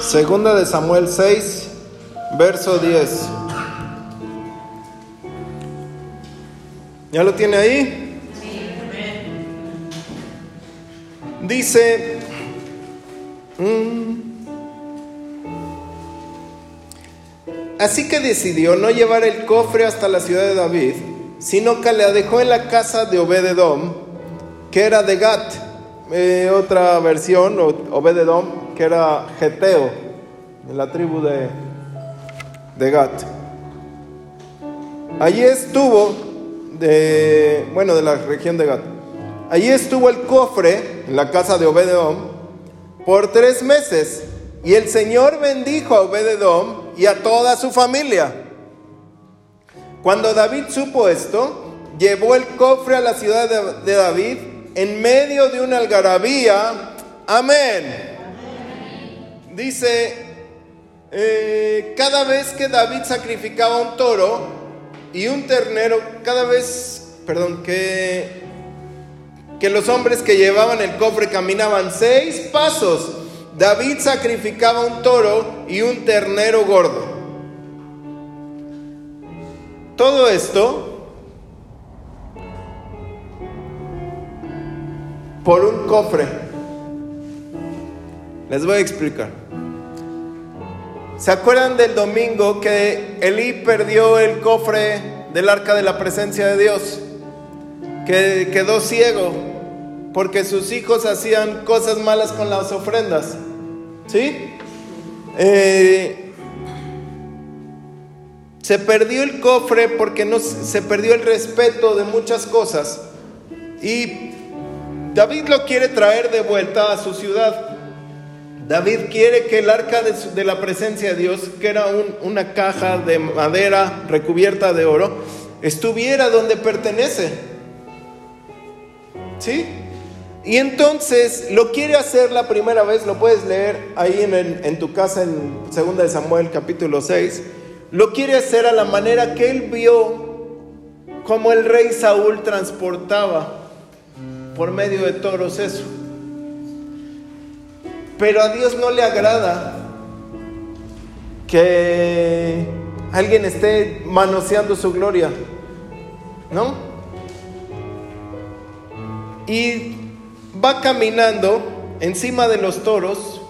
Segunda de Samuel 6, verso 10. ¿Ya lo tiene ahí? Dice, mm, así que decidió no llevar el cofre hasta la ciudad de David, sino que la dejó en la casa de Obededom, que era de Gat. Eh, otra versión, Obededom, que era Geteo, de la tribu de, de Gat. Allí estuvo de, bueno, de la región de Gad. Allí estuvo el cofre en la casa de Obededom por tres meses y el Señor bendijo a Obededom y a toda su familia. Cuando David supo esto, llevó el cofre a la ciudad de, David en medio de una algarabía. Amén. Dice, eh, cada vez que David sacrificaba un toro, y un ternero cada vez, perdón, que, que los hombres que llevaban el cofre caminaban seis pasos. David sacrificaba un toro y un ternero gordo. Todo esto por un cofre. Les voy a explicar. ¿Se acuerdan del domingo que Elí perdió el cofre del arca de la presencia de Dios? Que quedó ciego porque sus hijos hacían cosas malas con las ofrendas. ¿Sí? Eh, se perdió el cofre porque no, se perdió el respeto de muchas cosas. Y David lo quiere traer de vuelta a su ciudad. David quiere que el arca de, la presencia de Dios, que era una caja de madera recubierta de oro, estuviera donde pertenece. ¿Sí? Y entonces lo quiere hacer la primera vez, lo puedes leer ahí en, tu casa en 2 de Samuel capítulo 6, lo quiere hacer a la manera que él vio como el rey Saúl transportaba por medio de toros eso. Pero a Dios no le agrada que alguien esté manoseando su gloria, ¿no? Y va caminando encima de los toros,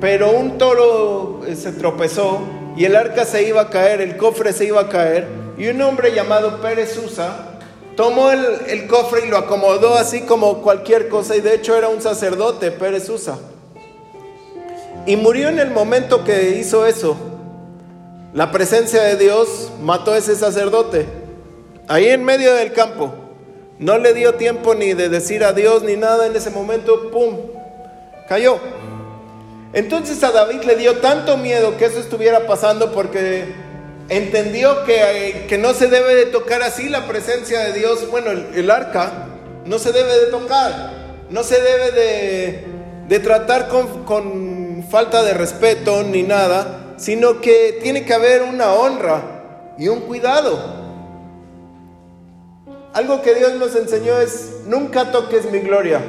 pero un toro eh, se tropezó y el arca se iba a caer, el cofre se iba a caer, y un hombre llamado Pérez Usa tomó el, cofre y lo acomodó así como cualquier cosa, y de hecho era un sacerdote, Pérez Usa. Y murió en el momento que hizo eso. La presencia de Dios mató a ese sacerdote. Ahí en medio del campo. No le dio tiempo ni de decir adiós ni nada. En ese momento, ¡pum! Cayó. Entonces a David le dio tanto miedo que eso estuviera pasando porque entendió que, que no se debe de tocar así la presencia de Dios. Bueno, el, arca no se debe de tocar. No se debe de, de tratar con falta de respeto ni nada, sino que tiene que haber una honra y un cuidado. Algo que Dios nos enseñó es, nunca toques mi gloria.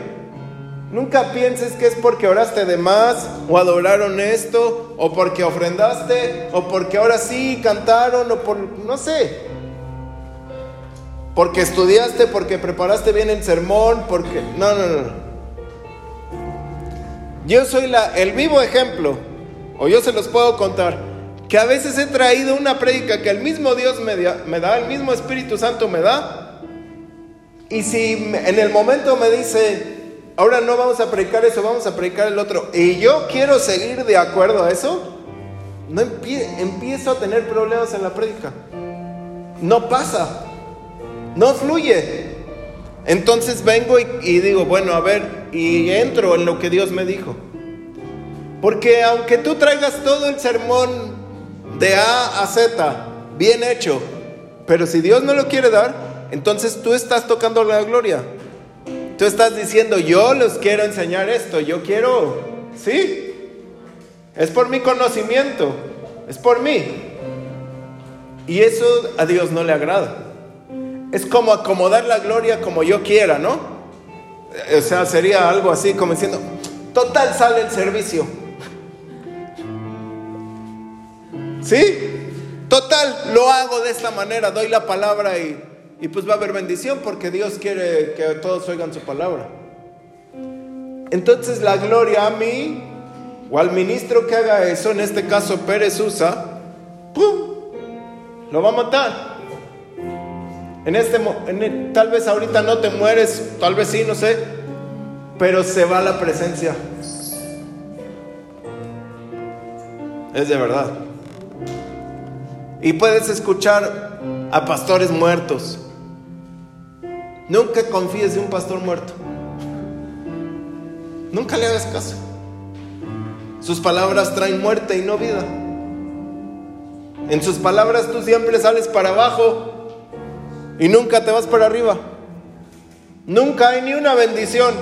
Nunca pienses que es porque oraste de más, o adoraron esto, o porque ofrendaste, o porque ahora sí cantaron, o por, no sé. Porque estudiaste, porque preparaste bien el sermón, porque... No, no, no. Yo soy la, el vivo ejemplo, o yo se los puedo contar, que a veces he traído una prédica que el mismo Dios me, me da, el mismo Espíritu Santo me da, y si en el momento me dice, ahora no vamos a predicar eso, vamos a predicar el otro, y yo quiero seguir de acuerdo a eso, no empiezo a tener problemas en la prédica. No pasa, no fluye. Entonces vengo y, digo, bueno, a ver, y entro en lo que Dios me dijo. Porque aunque tú traigas todo el sermón de A a Z, bien hecho, pero si Dios no lo quiere dar, entonces tú estás tocando la gloria. Tú estás diciendo, yo les quiero enseñar esto, yo quiero, ¿sí? Es por mi conocimiento, es por mí. Y eso a Dios no le agrada. Es como acomodar la gloria como yo quiera, ¿no? O sea, sería algo así como diciendo, total sale el servicio. ¿Sí? Total, lo hago de esta manera, doy la palabra y, y pues va a haber bendición porque Dios quiere que todos oigan su palabra. Entonces la gloria a mí o al ministro que haga eso, en este caso Pérez Usa, ¡pum! Lo va a matar. En este, en tal vez ahorita no te mueres, tal vez sí, no sé, pero se va la presencia. Es de verdad. Y puedes escuchar a pastores muertos. Nunca confíes en un pastor muerto. Nunca le hagas caso. Sus palabras traen muerte y no vida. En sus palabras tú siempre sales para abajo y nunca te vas para arriba. Nunca hay ni una bendición.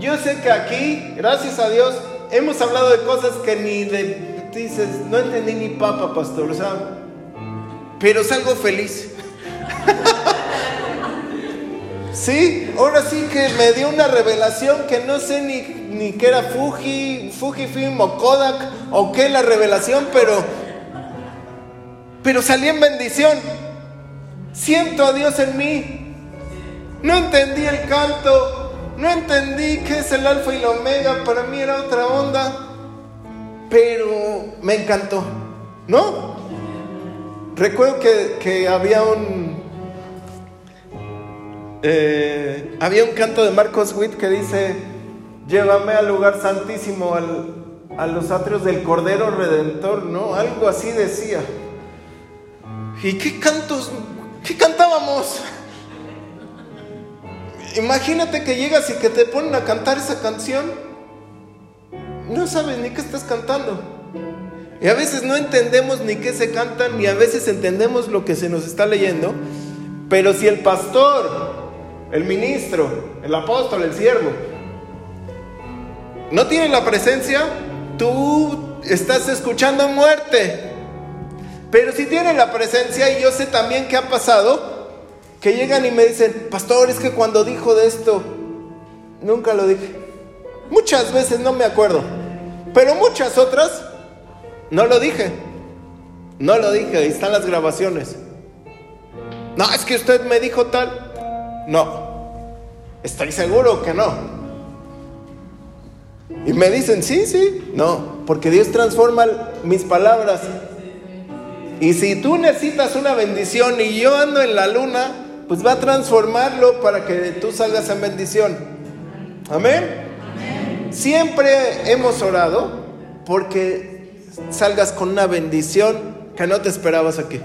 Yo sé que aquí, gracias a Dios, hemos hablado de cosas que ni de, dices, no entendí ni papa, pastor, o sea, pero salgo feliz. sí, ahora sí que me dio una revelación que no sé ni, ni qué era Fuji, Fujifilm o Kodak o qué la revelación, pero, pero salí en bendición. Siento a Dios en mí. No entendí el canto, no entendí qué es el alfa y la omega, para mí era otra onda, pero me encantó, ¿no? Recuerdo que, había un... Eh, había un canto de Marcos Witt que dice, llévame al lugar santísimo, a los atrios del Cordero Redentor, ¿no? Algo así decía. ¿Y qué cantos, qué cantábamos? Imagínate que llegas y que te ponen a cantar esa canción. No sabes ni qué estás cantando. Y a veces no entendemos ni qué se canta, ni a veces entendemos lo que se nos está leyendo. Pero si el pastor, el ministro, el apóstol, el siervo, no tiene la presencia, tú estás escuchando muerte. Pero si tiene la presencia, y yo sé también qué ha pasado, que llegan y me dicen, pastor, es que cuando dijo de esto, nunca lo dije. Muchas veces no me acuerdo, pero muchas otras no lo dije. No lo dije, ahí están las grabaciones. No, es que usted me dijo tal. No, estoy seguro que no. Y me dicen, sí, sí, no, porque Dios transforma mis palabras. Y si tú necesitas una bendición y yo ando en la luna, pues va a transformarlo para que tú salgas en bendición. Amén. Siempre hemos orado porque salgas con una bendición que no te esperabas aquí.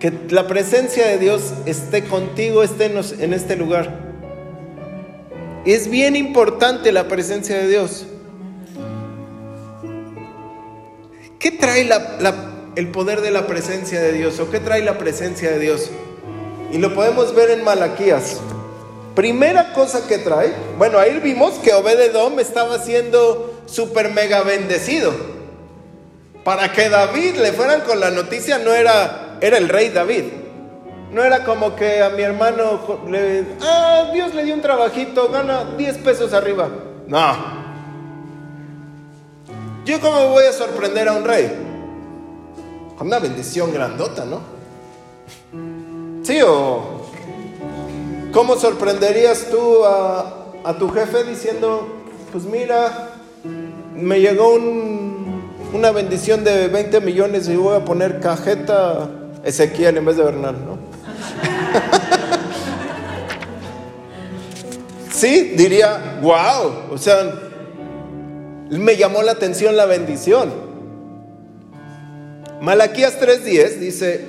Que la presencia de Dios esté contigo, esté en este lugar. Es bien importante la presencia de Dios. ¿Qué trae el poder de la presencia de Dios o qué trae la presencia de Dios. Y lo podemos ver en Malaquías. Primera cosa que trae, bueno, ahí vimos que Obededom estaba siendo súper mega bendecido. Para que David le fueran con la noticia, no era, era el rey David. No era como que a mi hermano le, ah, Dios le dio un trabajito, gana 10 pesos arriba. No. ¿Yo cómo voy a sorprender a un rey? con una bendición grandota, ¿no? Sí, o ¿cómo sorprenderías tú a, tu jefe diciendo, pues mira, me llegó una bendición de 20 millones y voy a poner cajeta Ezequiel en vez de Bernal, ¿no? sí, diría, wow, o sea, me llamó la atención la bendición. Malaquías 3:10 dice,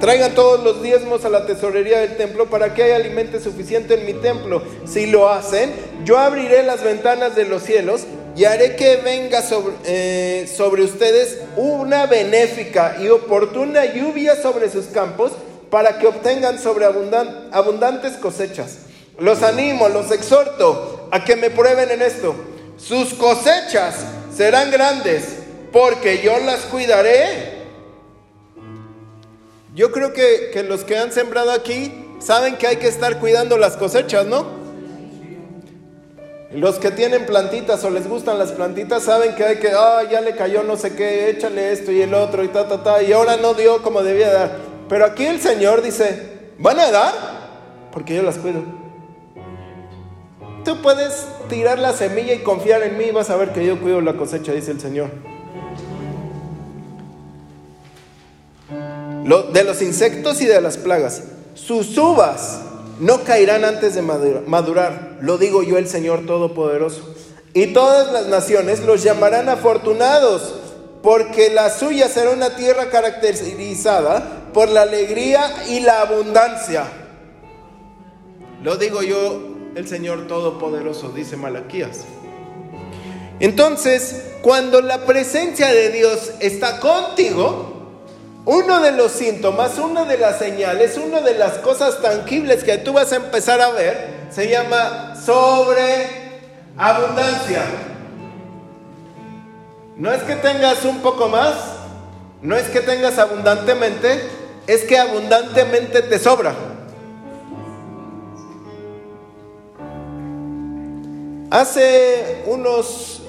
traigan todos los diezmos a la tesorería del templo para que haya alimento suficiente en mi templo. Si lo hacen, yo abriré las ventanas de los cielos y haré que venga sobre, eh, sobre ustedes una benéfica y oportuna lluvia sobre sus campos para que obtengan sobre abundantes cosechas. Los animo, los exhorto a que me prueben en esto sus cosechas serán grandes, porque yo las cuidaré. Yo creo que, que, los que han sembrado aquí saben que hay que estar cuidando las cosechas, ¿no? Los que tienen plantitas o les gustan las plantitas saben que hay que, ah, ya le cayó no sé qué, échale esto y el otro y ta, ta, ta, y ahora no dio como debía dar. Pero aquí el Señor dice, ¿van a dar? Porque yo las cuido. Tú puedes tirar la semilla y confiar en mí y vas a ver que yo cuido la cosecha, dice el Señor. de los insectos y de las plagas. Sus uvas no caerán antes de madurar, lo digo yo el Señor Todopoderoso. Y todas las naciones los llamarán afortunados, porque la suya será una tierra caracterizada por la alegría y la abundancia. Lo digo yo el Señor Todopoderoso, dice Malaquías. Entonces, cuando la presencia de Dios está contigo, uno de los síntomas, una de las señales, una de las cosas tangibles que tú vas a empezar a ver, se llama sobreabundancia. No es que tengas un poco más, no es que tengas abundantemente, es que abundantemente te sobra. Hace unos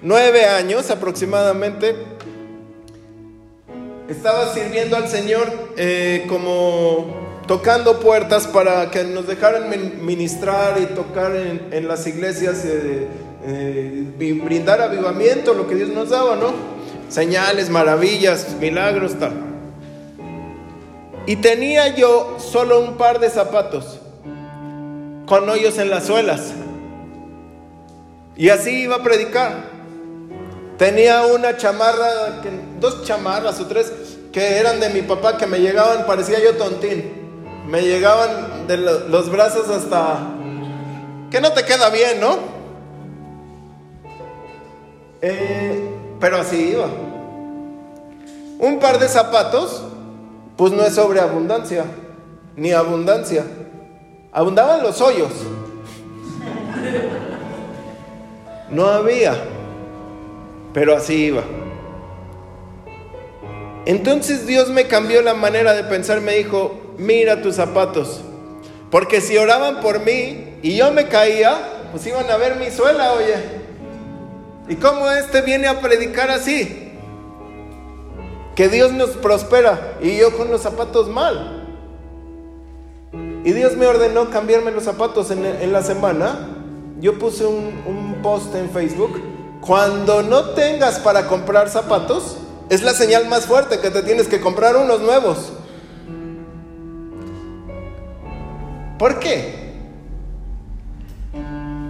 nueve años aproximadamente, estaba sirviendo al Señor eh, como tocando puertas para que nos dejaran ministrar y tocar en, las iglesias, eh, eh, brindar avivamiento, lo que Dios nos daba, ¿no? Señales, maravillas, milagros, tal. Y tenía yo solo un par de zapatos con hoyos en las suelas. Y así iba a predicar. Tenía una chamarra, dos chamarras o tres que eran de mi papá que me llegaban, parecía yo tontín. Me llegaban de los brazos hasta... Que no te queda bien, ¿no? Eh, pero así iba. Un par de zapatos, pues no es sobreabundancia, ni abundancia. Abundaban los hoyos. No había, pero así iba. Entonces Dios me cambió la manera de pensar, me dijo, mira tus zapatos, porque si oraban por mí y yo me caía, pues iban a ver mi suela, oye. ¿Y cómo este viene a predicar así? Que Dios nos prospera y yo con los zapatos mal. Y Dios me ordenó cambiarme los zapatos en, la semana yo puse un, post en Facebook, cuando no tengas para comprar zapatos, es la señal más fuerte que te tienes que comprar unos nuevos. ¿Por qué?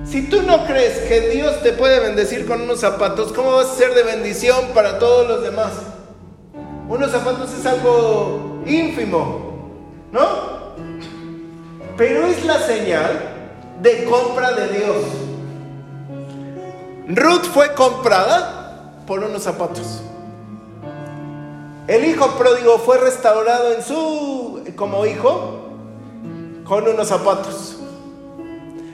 Si tú no crees que Dios te puede bendecir con unos zapatos, ¿cómo vas a ser de bendición para todos los demás? Unos zapatos es algo ínfimo, ¿no? Pero es la señal de compra de Dios. Ruth fue comprada por unos zapatos. El hijo pródigo fue restaurado en su como hijo con unos zapatos.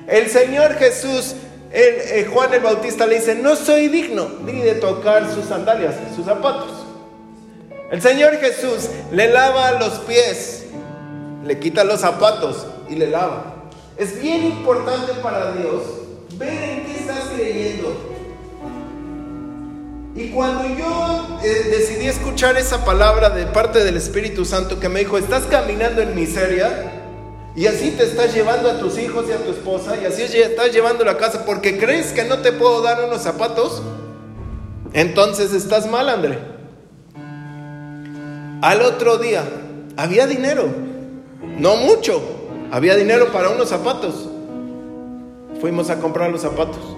El Señor Jesús, el, Juan el Bautista le dice, no soy digno ni de tocar sus sandalias, sus zapatos. El Señor Jesús le lava los pies, le quita los zapatos y le lava. Es bien importante para Dios ver en qué estás creyendo. Y cuando yo eh, decidí escuchar esa palabra de parte del Espíritu Santo que me dijo, estás caminando en miseria y así te estás llevando a tus hijos y a tu esposa y así estás llevando la casa porque crees que no te puedo dar unos zapatos, entonces estás mal, André. Al otro día había dinero, no mucho, había dinero para unos zapatos. Fuimos a comprar los zapatos.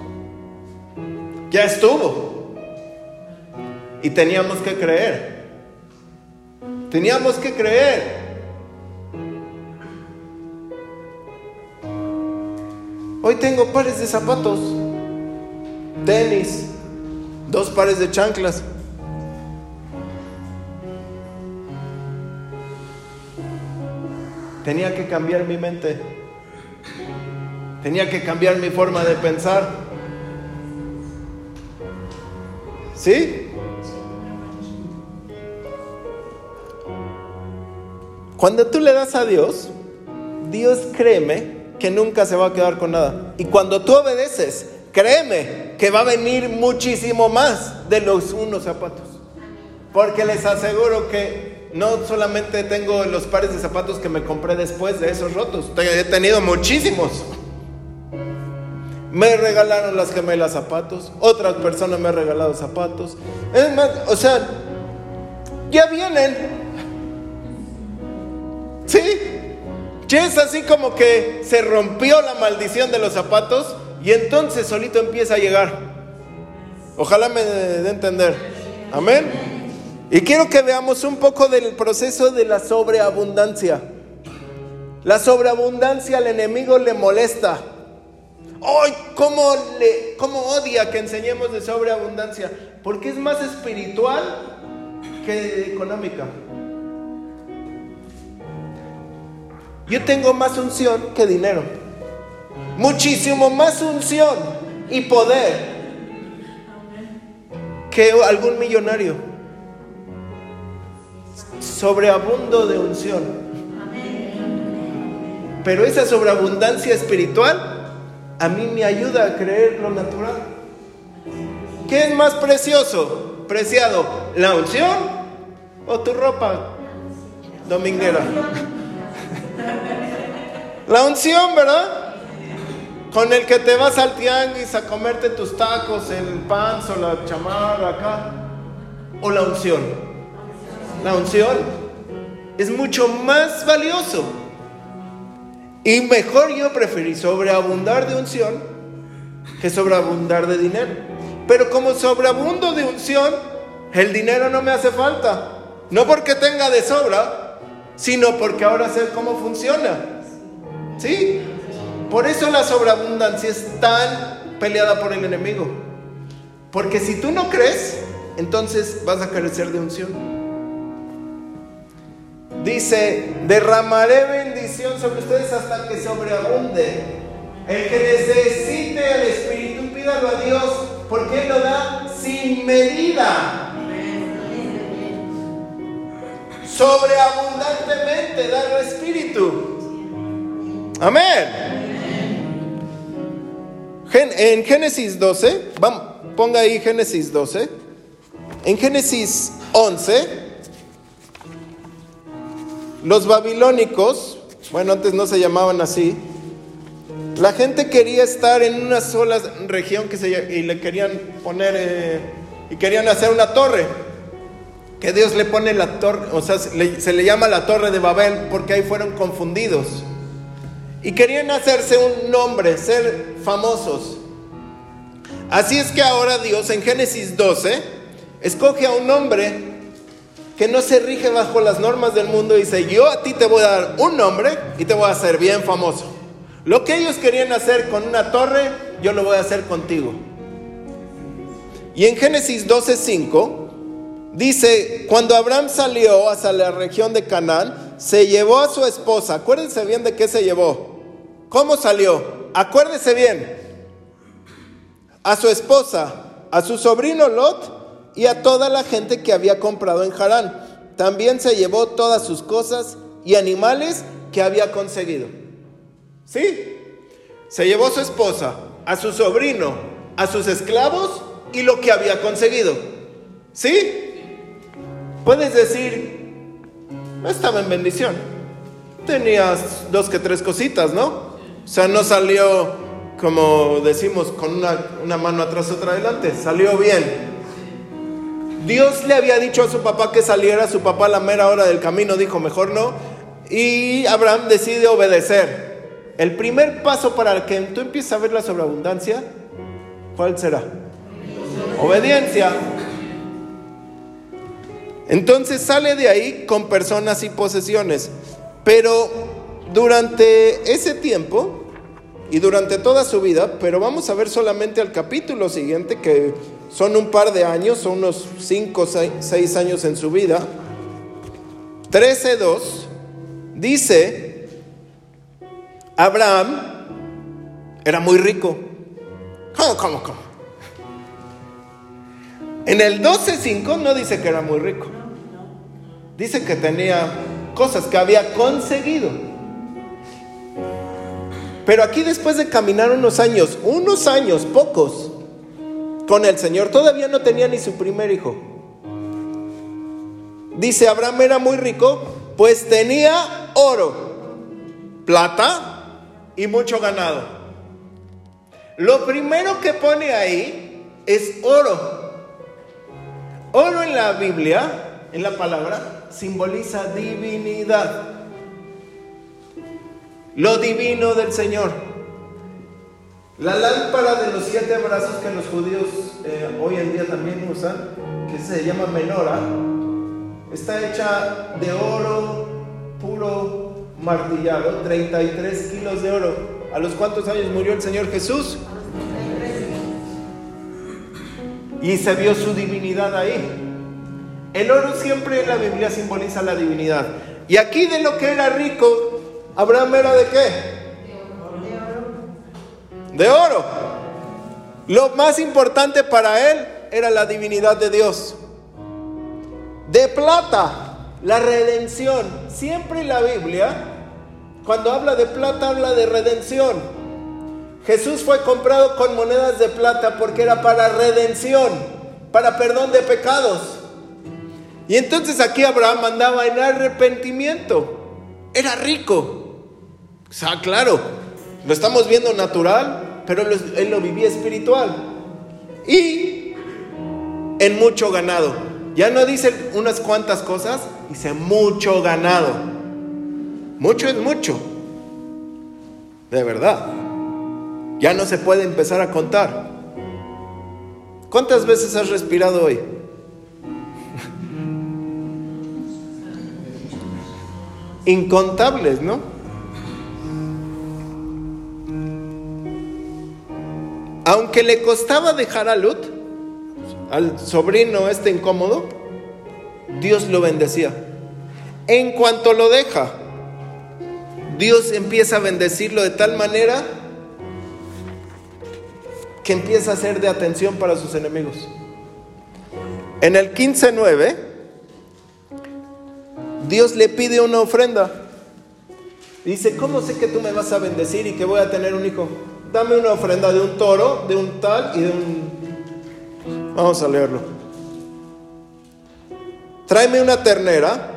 Ya estuvo. Y teníamos que creer. Teníamos que creer. Hoy tengo pares de zapatos, tenis, dos pares de chanclas. Tenía que cambiar mi mente. Tenía que cambiar mi forma de pensar. ¿Sí? Cuando tú le das a Dios, Dios créeme que nunca se va a quedar con nada. Y cuando tú obedeces, créeme que va a venir muchísimo más de los unos zapatos. Porque les aseguro que no solamente tengo los pares de zapatos que me compré después de esos rotos, he tenido muchísimos. Me regalaron las gemelas zapatos, otras personas me han regalado zapatos. Es más, o sea, ya vienen. ¿Sí? Es así como que se rompió la maldición de los zapatos y entonces solito empieza a llegar. Ojalá me dé entender. Amén. Y quiero que veamos un poco del proceso de la sobreabundancia. La sobreabundancia al enemigo le molesta. ¡Ay! ¿cómo, le, ¿Cómo odia que enseñemos de sobreabundancia? Porque es más espiritual que económica. Yo tengo más unción que dinero. Muchísimo más unción y poder que algún millonario. Sobreabundo de unción. Pero esa sobreabundancia espiritual a mí me ayuda a creer lo natural. ¿Qué es más precioso, preciado? ¿La unción o tu ropa dominguera? La unción, ¿verdad? Con el que te vas al tianguis a comerte tus tacos, el pan o la chamarra acá. O la unción. La unción es mucho más valioso. Y mejor yo preferí sobreabundar de unción que sobreabundar de dinero. Pero como sobreabundo de unción, el dinero no me hace falta. No porque tenga de sobra, sino porque ahora sé cómo funciona. ¿Sí? Por eso la sobreabundancia es tan peleada por el enemigo. Porque si tú no crees, entonces vas a carecer de unción. Dice, derramaré bendición sobre ustedes hasta que sobreabunde. El que necesite el Espíritu, pídalo a Dios, porque Él lo da sin medida. Sobreabundantemente da el Espíritu. Amén. En Génesis 12, vamos, ponga ahí Génesis 12. En Génesis 11 los babilónicos, bueno, antes no se llamaban así, la gente quería estar en una sola región que se, y le querían poner, eh, y querían hacer una torre, que Dios le pone la torre, o sea, se le, llama la torre de Babel porque ahí fueron confundidos. Y querían hacerse un nombre, ser famosos. Así es que ahora Dios en Génesis 12 escoge a un hombre que no se rige bajo las normas del mundo dice, yo a ti te voy a dar un nombre y te voy a hacer bien famoso. Lo que ellos querían hacer con una torre, yo lo voy a hacer contigo. Y en Génesis 12:5 dice, cuando Abraham salió hacia la región de Canaán, se llevó a su esposa. Acuérdense bien de qué se llevó. ¿Cómo salió? Acuérdense bien. A su esposa, a su sobrino Lot y a toda la gente que había comprado en Harán. También se llevó todas sus cosas y animales que había conseguido. ¿Sí? Se llevó a su esposa, a su sobrino, a sus esclavos y lo que había conseguido. ¿Sí? Puedes decir, estaba en bendición. Tenías dos que tres cositas, ¿no? O sea, no salió, como decimos, con una, una mano atrás, otra adelante. Salió bien. Dios le había dicho a su papá que saliera, su papá a la mera hora del camino dijo, mejor no, y Abraham decide obedecer. El primer paso para que tú empieces a ver la sobreabundancia, ¿cuál será? Obediencia. Entonces sale de ahí con personas y posesiones. Pero durante ese tiempo y durante toda su vida, pero vamos a ver solamente al capítulo siguiente que son un par de años, son unos 5 o 6 años en su vida. 13.2 dice, Abraham era muy rico. ¿Cómo, cómo, cómo? En el 12.5 no dice que era muy rico. Dice que tenía cosas que había conseguido. Pero aquí después de caminar unos años, unos años, pocos, con el Señor, todavía no tenía ni su primer hijo. Dice, Abraham era muy rico, pues tenía oro, plata y mucho ganado. Lo primero que pone ahí es oro. Oro en la Biblia, en la palabra, simboliza divinidad. Lo divino del Señor. La lámpara de los siete brazos que los judíos eh, hoy en día también usan, que se llama menora, está hecha de oro puro martillado, 33 kilos de oro. ¿A los cuántos años murió el Señor Jesús? Y se vio su divinidad ahí. El oro siempre en la Biblia simboliza la divinidad. Y aquí de lo que era rico, Abraham era de qué? De oro. Lo más importante para él era la divinidad de Dios. De plata, la redención. Siempre la Biblia, cuando habla de plata, habla de redención. Jesús fue comprado con monedas de plata porque era para redención, para perdón de pecados. Y entonces aquí Abraham andaba en arrepentimiento. Era rico. O sea, claro, lo estamos viendo natural, pero él lo vivía espiritual. Y en mucho ganado. Ya no dice unas cuantas cosas, dice mucho ganado. Mucho es mucho. De verdad. Ya no se puede empezar a contar. ¿Cuántas veces has respirado hoy? incontables, ¿no? Aunque le costaba dejar a Lut, al sobrino este incómodo, Dios lo bendecía. En cuanto lo deja, Dios empieza a bendecirlo de tal manera que empieza a ser de atención para sus enemigos. En el 15.9 Dios le pide una ofrenda. Dice, ¿cómo sé que tú me vas a bendecir y que voy a tener un hijo? Dame una ofrenda de un toro, de un tal y de un... Vamos a leerlo. Tráeme una ternera,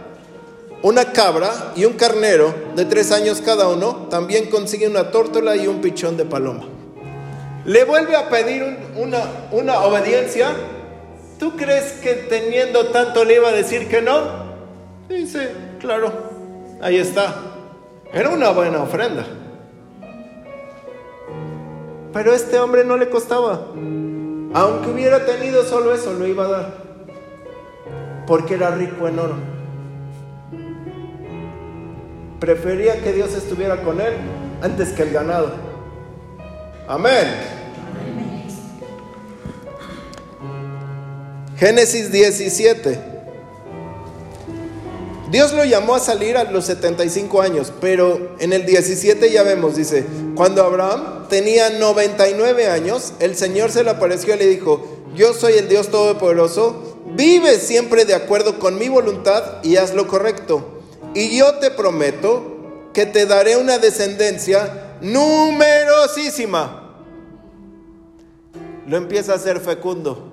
una cabra y un carnero de tres años cada uno. También consigue una tórtola y un pichón de paloma. Le vuelve a pedir una, una obediencia. ¿Tú crees que teniendo tanto le iba a decir que no? Dice, claro, ahí está. Era una buena ofrenda. Pero a este hombre no le costaba. Aunque hubiera tenido solo eso, lo iba a dar. Porque era rico en oro. Prefería que Dios estuviera con él antes que el ganado. Amén. Génesis 17. Dios lo llamó a salir a los 75 años, pero en el 17 ya vemos, dice, cuando Abraham tenía 99 años, el Señor se le apareció y le dijo, yo soy el Dios Todopoderoso, vive siempre de acuerdo con mi voluntad y haz lo correcto. Y yo te prometo que te daré una descendencia numerosísima. Lo empieza a ser fecundo.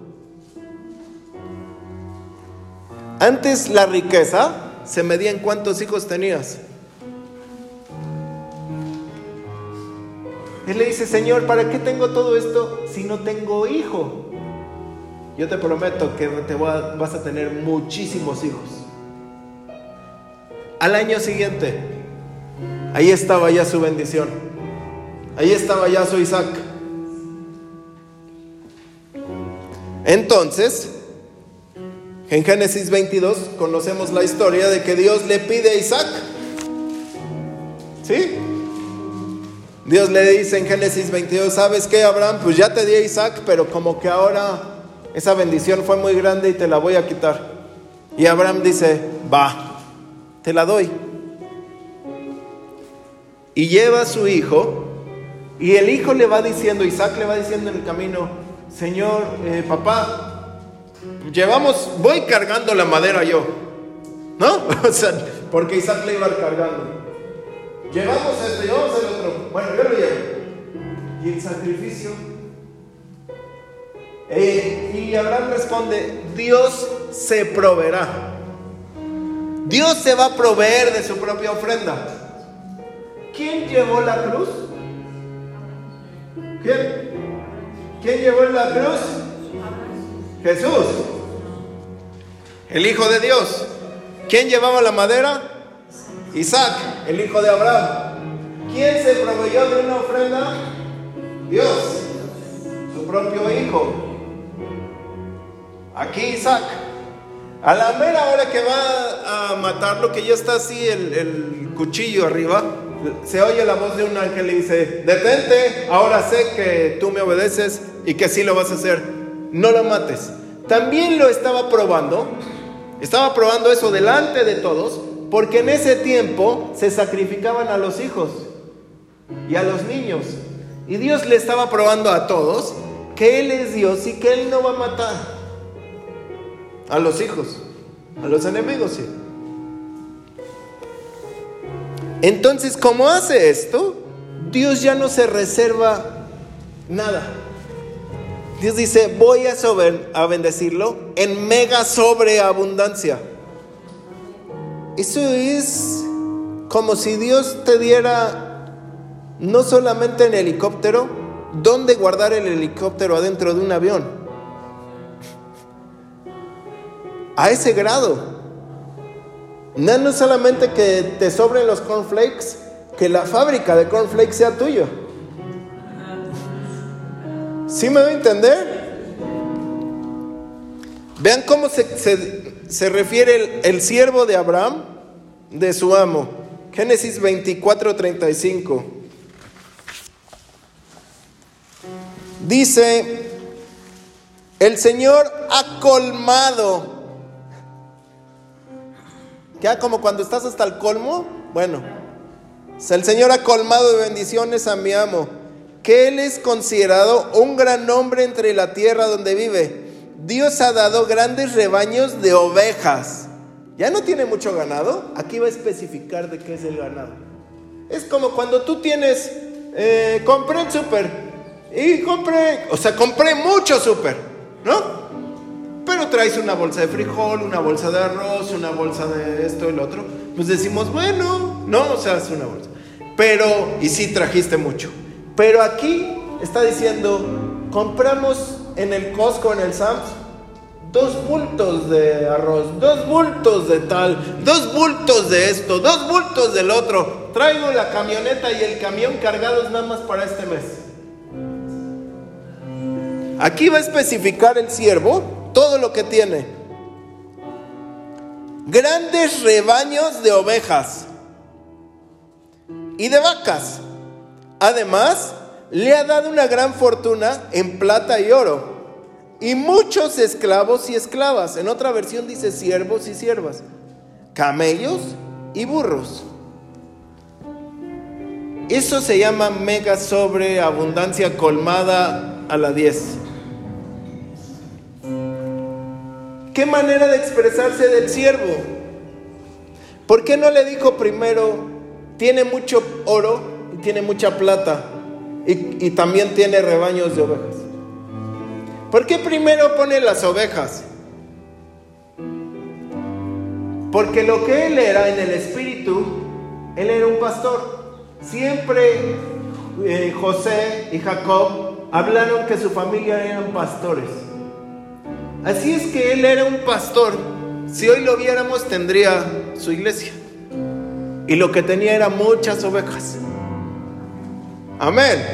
Antes la riqueza se medía en cuántos hijos tenías. Él le dice, Señor, ¿para qué tengo todo esto si no tengo hijo? Yo te prometo que te vas a tener muchísimos hijos. Al año siguiente, ahí estaba ya su bendición. Ahí estaba ya su Isaac. Entonces, en Génesis 22 conocemos la historia de que Dios le pide a Isaac. ¿Sí? Dios le dice en Génesis 22, ¿sabes qué, Abraham? Pues ya te di a Isaac, pero como que ahora esa bendición fue muy grande y te la voy a quitar. Y Abraham dice, va, te la doy. Y lleva a su hijo, y el hijo le va diciendo, Isaac le va diciendo en el camino, Señor, eh, papá, Llevamos, voy cargando la madera yo. ¿No? O sea, porque Isaac le iba cargando. llevamos esto, llevamos el otro. Bueno, yo lo llevo. Y el sacrificio. Eh, y Abraham responde, Dios se proveerá. Dios se va a proveer de su propia ofrenda. ¿Quién llevó la cruz? ¿Quién? ¿Quién llevó la cruz? Jesús, el Hijo de Dios. ¿Quién llevaba la madera? Isaac, el hijo de Abraham. ¿Quién se proveyó de una ofrenda? Dios, su propio hijo. Aquí Isaac. A la mera hora que va a matarlo, que ya está así el, el cuchillo arriba, se oye la voz de un ángel y dice, detente, ahora sé que tú me obedeces y que sí lo vas a hacer, no lo mates. También lo estaba probando, estaba probando eso delante de todos, porque en ese tiempo se sacrificaban a los hijos y a los niños. Y Dios le estaba probando a todos que Él es Dios y que Él no va a matar a los hijos, a los enemigos, sí. Entonces, como hace esto, Dios ya no se reserva nada. Dios dice, voy a, a bendecirlo en mega sobreabundancia. Eso es como si Dios te diera no solamente en helicóptero, dónde guardar el helicóptero adentro de un avión. A ese grado. No, no solamente que te sobren los cornflakes, que la fábrica de cornflakes sea tuyo. ¿Sí me voy a entender? Vean cómo se, refiere el, el, siervo de Abraham de su amo. Génesis 24, 35. Dice, el Señor ha colmado ya como cuando estás hasta el colmo, bueno, el Señor ha colmado de bendiciones a mi amo, que Él es considerado un gran hombre entre la tierra donde vive. Dios ha dado grandes rebaños de ovejas. Ya no tiene mucho ganado, aquí va a especificar de qué es el ganado. Es como cuando tú tienes, eh, compré el súper y compré, o sea, compré mucho súper, ¿no? pero traes una bolsa de frijol, una bolsa de arroz, una bolsa de esto lo otro, pues decimos, bueno, no, o sea, es una bolsa. Pero, y sí trajiste mucho. Pero aquí está diciendo, compramos en el Costco, en el Sams, dos bultos de arroz, dos bultos de tal, dos bultos de esto, dos bultos del otro. Traigo la camioneta y el camión cargados nada más para este mes. Aquí va a especificar el siervo todo lo que tiene. Grandes rebaños de ovejas y de vacas. Además, le ha dado una gran fortuna en plata y oro. Y muchos esclavos y esclavas. En otra versión dice siervos y siervas. Camellos y burros. Eso se llama mega sobreabundancia colmada a la 10. ¿Qué manera de expresarse del siervo? ¿Por qué no le dijo primero, tiene mucho oro tiene mucha plata y, también tiene rebaños de ovejas? ¿Por qué primero pone las ovejas? Porque lo que él era en el espíritu, él era un pastor. Siempre eh, José y Jacob hablaron que su familia eran pastores. Así es que él era un pastor. Si hoy lo viéramos tendría su iglesia. Y lo que tenía era muchas ovejas. Amén.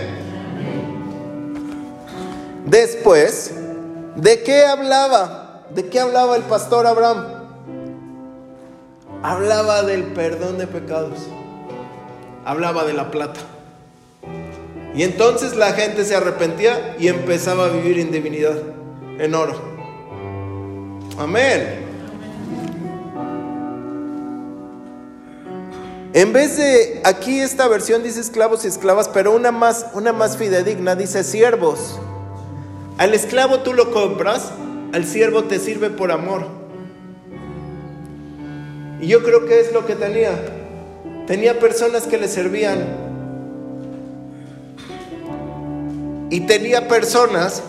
Después, ¿de qué hablaba? ¿De qué hablaba el pastor Abraham? Hablaba del perdón de pecados. Hablaba de la plata. Y entonces la gente se arrepentía y empezaba a vivir en divinidad, en oro. Amén. En vez de aquí esta versión dice esclavos y esclavas, pero una más, una más fidedigna dice siervos. Al esclavo tú lo compras, al siervo te sirve por amor. Y yo creo que es lo que tenía. tenía personas que le servían. Y tenía personas,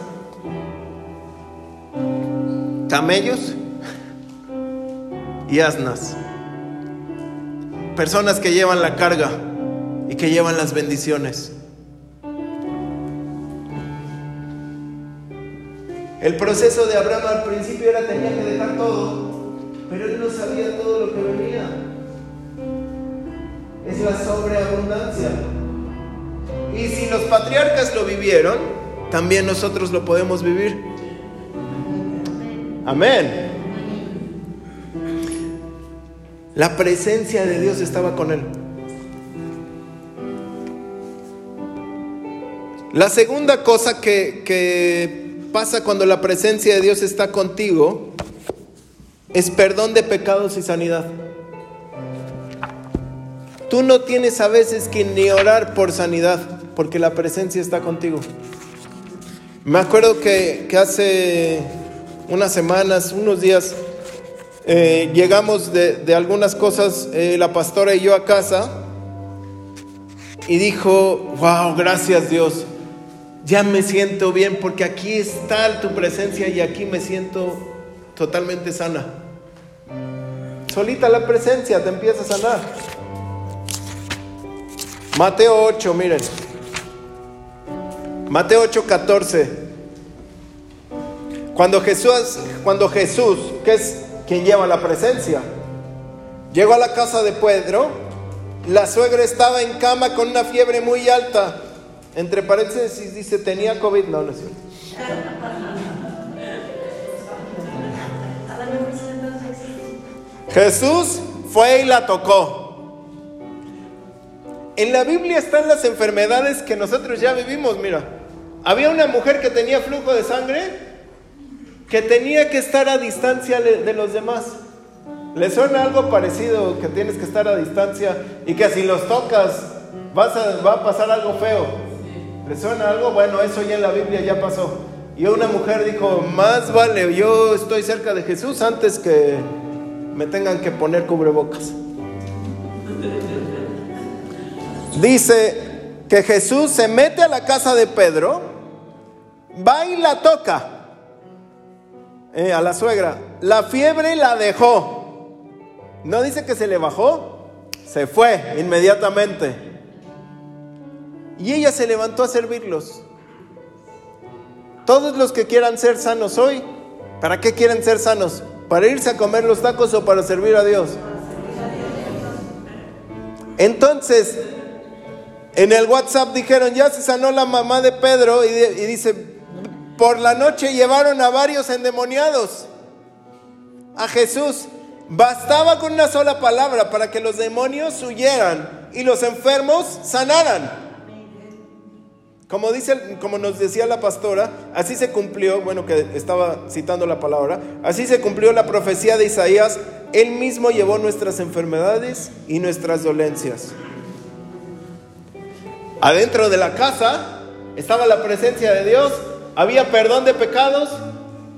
camellos y asnas. Personas que llevan la carga y que llevan las bendiciones. El proceso de Abraham al principio era tenía que dejar todo, pero él no sabía todo lo que venía. Es la sobreabundancia. Y si los patriarcas lo vivieron, también nosotros lo podemos vivir. Amén. La presencia de Dios estaba con él. La segunda cosa que, que pasa cuando la presencia de Dios está contigo es perdón de pecados y sanidad. Tú no tienes a veces que ni orar por sanidad, porque la presencia está contigo. Me acuerdo que, hace unas semanas, unos días, eh, llegamos de, algunas cosas, eh, la pastora y yo a casa, y dijo, wow, gracias Dios, ya me siento bien porque aquí está tu presencia y aquí me siento totalmente sana. Solita la presencia te empieza a sanar. Mateo 8, miren. Mateo 8, 14. Cuando Jesús, cuando Jesús, que es quien lleva la presencia, llegó a la casa de Pedro, la suegra estaba en cama con una fiebre muy alta entre paréntesis dice, tenía COVID. No, no es cierto. Jesús fue y la tocó. En la Biblia están las enfermedades que nosotros ya vivimos. Mira, había una mujer que tenía flujo de sangre que tenía que estar a distancia de los demás. ¿Le suena algo parecido que tienes que estar a distancia y que si los tocas va a pasar algo feo? ¿Le suena algo? Bueno, eso ya en la Biblia ya pasó. Y una mujer dijo, más vale, yo estoy cerca de Jesús antes que me tengan que poner cubrebocas. Dice que Jesús se mete a la casa de Pedro, va y la toca eh, a la suegra. La fiebre la dejó. No dice que se le bajó, se fue inmediatamente. Y ella se levantó a servirlos. Todos los que quieran ser sanos hoy, ¿para qué quieren ser sanos? ¿Para irse a comer los tacos o para servir a Dios? Entonces, en el WhatsApp dijeron, ya se sanó la mamá de Pedro y, y dice, por la noche llevaron a varios endemoniados a Jesús. Bastaba con una sola palabra para que los demonios huyeran y los enfermos sanaran. Como, dice, como nos decía la pastora, así se cumplió, bueno, que estaba citando la palabra, así se cumplió la profecía de Isaías, Él mismo llevó nuestras enfermedades y nuestras dolencias. Adentro de la casa estaba la presencia de Dios, había perdón de pecados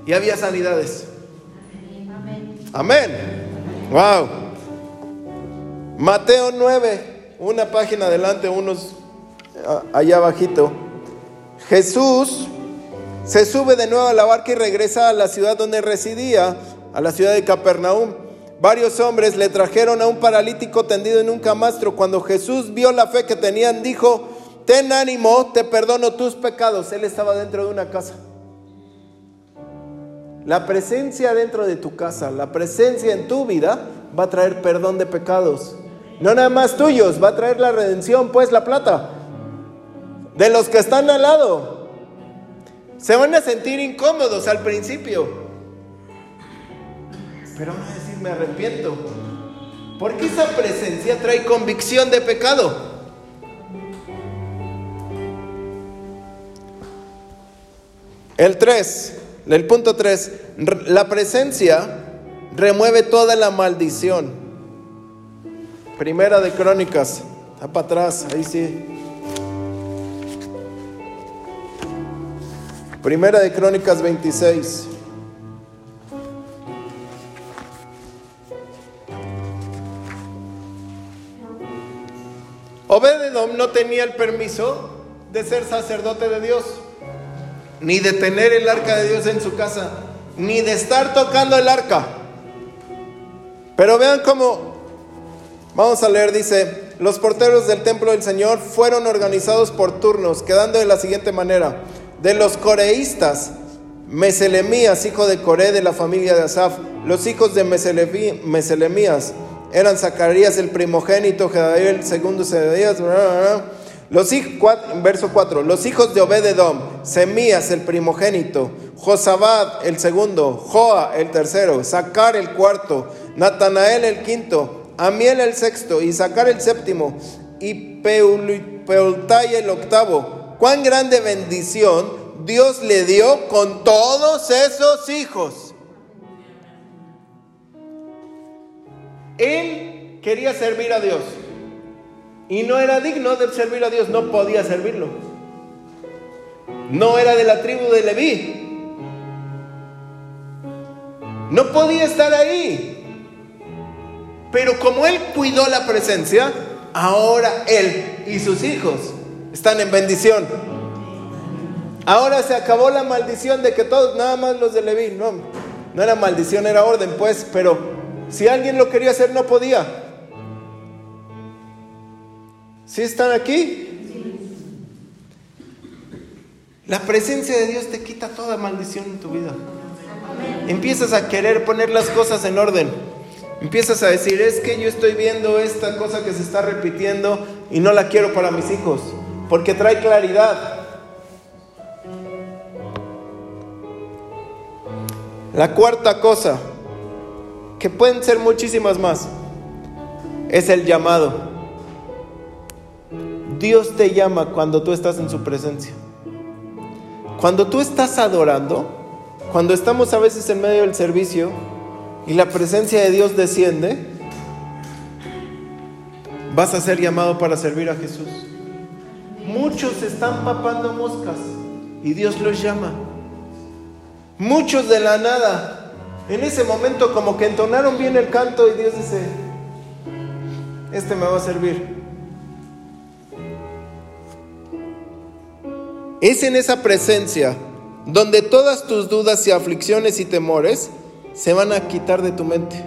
y había sanidades. Amén. Wow. Mateo 9, una página adelante, unos allá abajito. Jesús se sube de nuevo a la barca y regresa a la ciudad donde residía, a la ciudad de Capernaum. Varios hombres le trajeron a un paralítico tendido en un camastro. Cuando Jesús vio la fe que tenían, dijo, ten ánimo, te perdono tus pecados. Él estaba dentro de una casa. La presencia dentro de tu casa, la presencia en tu vida va a traer perdón de pecados. No nada más tuyos, va a traer la redención, pues la plata de los que están al lado. Se van a sentir incómodos al principio. Pero van a decir, me arrepiento. Porque esa presencia trae convicción de pecado. El 3, el punto 3, la presencia remueve toda la maldición. Primera de Crónicas, está para atrás, ahí sí. Primera de Crónicas 26. tenía el permiso de ser sacerdote de Dios, ni de tener el arca de Dios en su casa, ni de estar tocando el arca. Pero vean cómo, vamos a leer, dice, los porteros del templo del Señor fueron organizados por turnos, quedando de la siguiente manera. De los coreístas, Meselemías, hijo de Coré de la familia de Asaf, los hijos de Meselemías eran Zacarías el primogénito, Gedaliel el segundo, Sedías, los verso 4, los hijos de Obededom, Semías el primogénito, Josabad el segundo, Joa el tercero, Zacar el cuarto, Natanael el quinto, Amiel el sexto, y Zacar el séptimo, y Peultai el octavo. Cuán grande bendición Dios le dio con todos esos hijos. Él quería servir a Dios y no era digno de servir a Dios, no podía servirlo. No era de la tribu de Leví. No podía estar ahí. Pero como él cuidó la presencia, ahora él y sus hijos están en bendición. Ahora se acabó la maldición de que todos, nada más los de Leví, no, no era maldición, era orden, pues, pero si alguien lo quería hacer, no podía. ¿Sí están aquí? La presencia de Dios te quita toda maldición en tu vida. Empiezas a querer poner las cosas en orden. Empiezas a decir, es que yo estoy viendo esta cosa que se está repitiendo y no la quiero para mis hijos, porque trae claridad. La cuarta cosa, que pueden ser muchísimas más, es el llamado. Dios te llama cuando tú estás en su presencia. Cuando tú estás adorando, cuando estamos a veces en medio del servicio y la presencia de Dios desciende, vas a ser llamado para servir a Jesús. Muchos están papando moscas y Dios los llama. Muchos de la nada. En ese momento como que entonaron bien el canto y Dios dice, este me va a servir. Es en esa presencia donde todas tus dudas y aflicciones y temores se van a quitar de tu mente.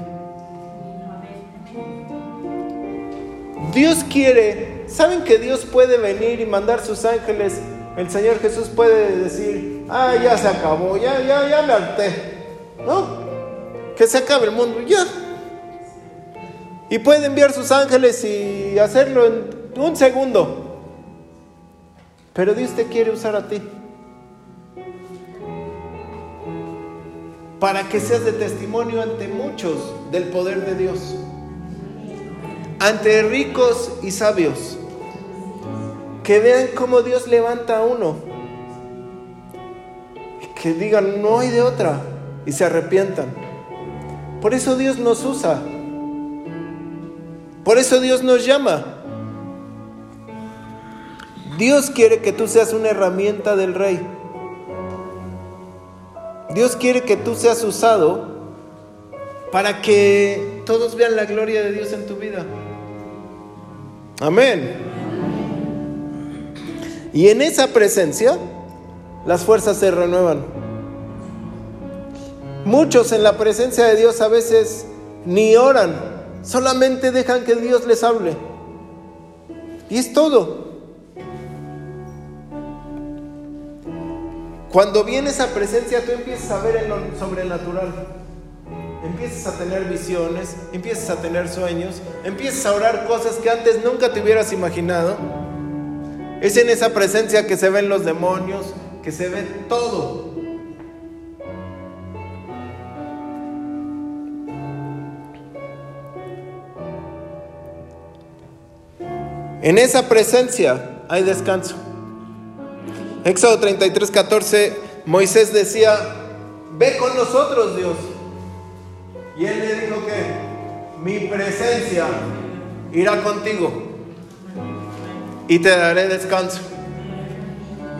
Dios quiere, ¿saben que Dios puede venir y mandar sus ángeles el Señor Jesús puede decir, ah, ya se acabó, ya, ya, ya me harté, ¿no? Que se acabe el mundo, ya. Y puede enviar sus ángeles y hacerlo en un segundo. Pero Dios te quiere usar a ti. Para que seas de testimonio ante muchos del poder de Dios. Ante ricos y sabios que vean cómo Dios levanta a uno. Que digan, no hay de otra. Y se arrepientan. Por eso Dios nos usa. Por eso Dios nos llama. Dios quiere que tú seas una herramienta del rey. Dios quiere que tú seas usado para que todos vean la gloria de Dios en tu vida. Amén. Y en esa presencia las fuerzas se renuevan. Muchos en la presencia de Dios a veces ni oran, solamente dejan que Dios les hable. Y es todo. Cuando viene esa presencia, tú empiezas a ver en lo sobrenatural. Empiezas a tener visiones, empiezas a tener sueños, empiezas a orar cosas que antes nunca te hubieras imaginado. Es en esa presencia que se ven los demonios, que se ve todo. En esa presencia hay descanso. Éxodo 33, 14, Moisés decía, ve con nosotros Dios. Y él le dijo que mi presencia irá contigo y te daré descanso.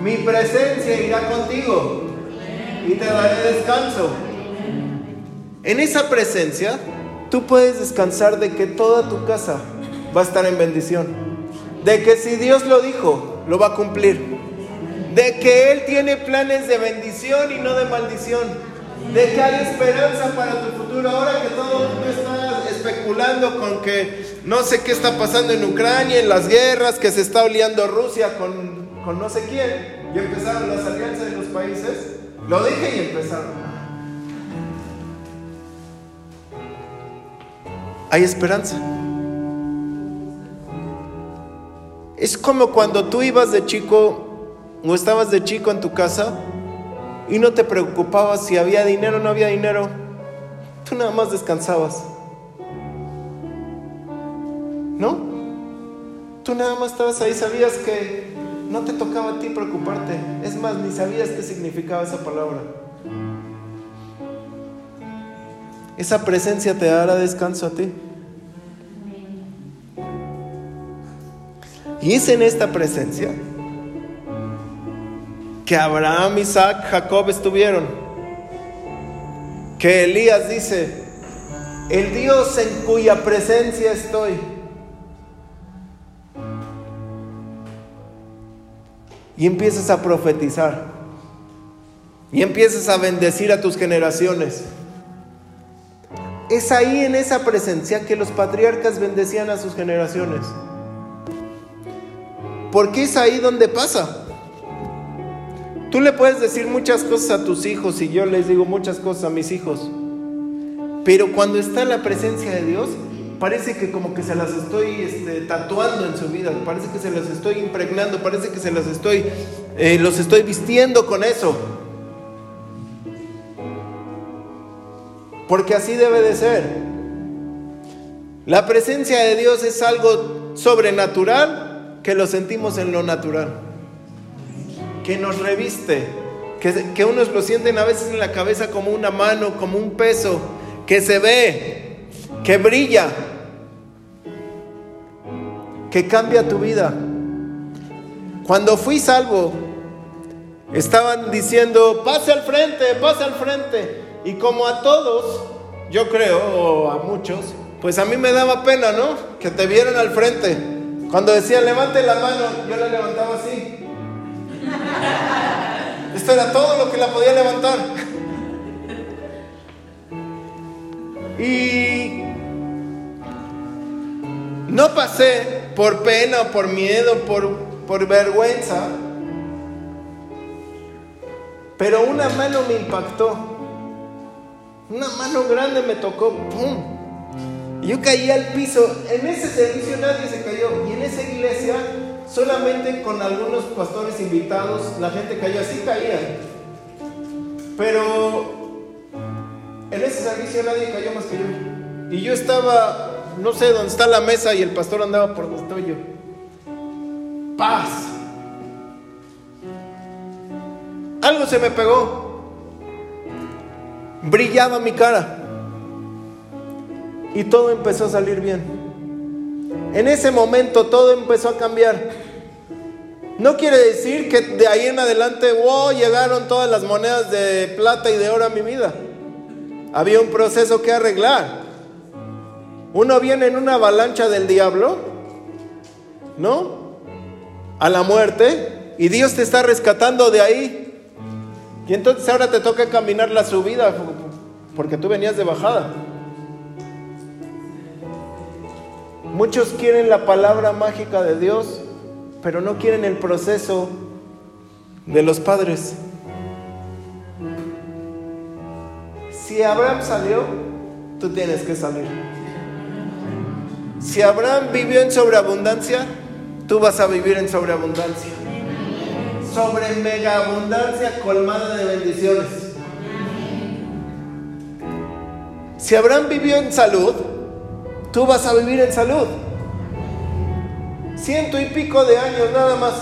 Mi presencia irá contigo y te daré descanso. En esa presencia, tú puedes descansar de que toda tu casa va a estar en bendición. de que si Dios lo dijo, lo va a cumplir. De que Él tiene planes de bendición y no de maldición. De que hay esperanza para tu futuro. Ahora que todo el mundo está especulando con que no sé qué está pasando en Ucrania, en las guerras, que se está oleando Rusia con, con no sé quién. Y empezaron las alianzas de los países. Lo dije y empezaron. Hay esperanza. Es como cuando tú ibas de chico o estabas de chico en tu casa y no te preocupabas si había dinero o no había dinero. Tú nada más descansabas. ¿No? Tú nada más estabas ahí, sabías que no te tocaba a ti preocuparte. Es más, ni sabías qué significaba esa palabra. Esa presencia te dará descanso a ti. Y es en esta presencia que Abraham, Isaac, Jacob estuvieron. Que Elías dice, el Dios en cuya presencia estoy. Y empiezas a profetizar. Y empiezas a bendecir a tus generaciones. Es ahí en esa presencia que los patriarcas bendecían a sus generaciones. Porque es ahí donde pasa. Tú le puedes decir muchas cosas a tus hijos y yo les digo muchas cosas a mis hijos. Pero cuando está la presencia de Dios, parece que como que se las estoy este, tatuando en su vida, parece que se las estoy impregnando, parece que se las estoy, eh, los estoy vistiendo con eso. Porque así debe de ser. La presencia de Dios es algo sobrenatural que lo sentimos en lo natural, que nos reviste, que, que unos lo sienten a veces en la cabeza como una mano, como un peso, que se ve, que brilla, que cambia tu vida. Cuando fui salvo, estaban diciendo, pase al frente, pase al frente. Y como a todos, yo creo, o a muchos, pues a mí me daba pena, ¿no? Que te vieran al frente. Cuando decían levante la mano, yo la levantaba así. Esto era todo lo que la podía levantar. Y no pasé por pena, por miedo, por, por vergüenza. Pero una mano me impactó. Una mano grande me tocó. ¡Pum! yo caí al piso. En ese servicio nadie se cayó. Y en esa iglesia, solamente con algunos pastores invitados, la gente cayó. Así caía. Pero en ese servicio nadie cayó más que yo. Y yo estaba, no sé dónde está la mesa y el pastor andaba por donde estoy yo. Paz. Algo se me pegó. Brillaba mi cara y todo empezó a salir bien. En ese momento todo empezó a cambiar. No quiere decir que de ahí en adelante, wow, llegaron todas las monedas de plata y de oro a mi vida. Había un proceso que arreglar. Uno viene en una avalancha del diablo, ¿no? A la muerte, y Dios te está rescatando de ahí. Y entonces ahora te toca caminar la subida, porque tú venías de bajada. Muchos quieren la palabra mágica de Dios, pero no quieren el proceso de los padres. Si Abraham salió, tú tienes que salir. Si Abraham vivió en sobreabundancia, tú vas a vivir en sobreabundancia. Sobre mega abundancia colmada de bendiciones. Si Abraham vivió en salud, tú vas a vivir en salud. Ciento y pico de años nada más.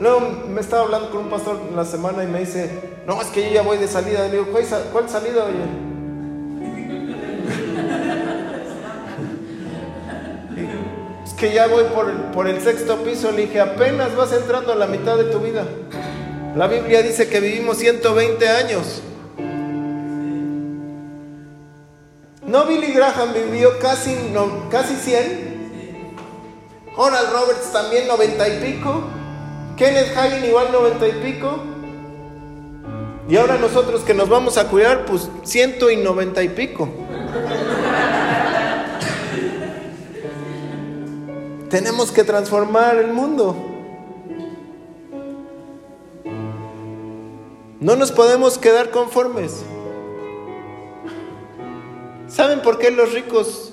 Luego me estaba hablando con un pastor la semana y me dice, no, es que yo ya voy de salida. Le digo, ¿cuál, salida, oye? es que ya voy por, por el sexto piso. Le dije, apenas vas entrando a la mitad de tu vida. La Biblia dice que vivimos 120 años. No Billy Graham vivió casi, no, casi 100. Oral Roberts también noventa y pico. Kenneth Hagin igual noventa y pico. Y ahora nosotros que nos vamos a cuidar, pues ciento y noventa y pico. Tenemos que transformar el mundo. No nos podemos quedar conformes. ¿Saben por qué los ricos,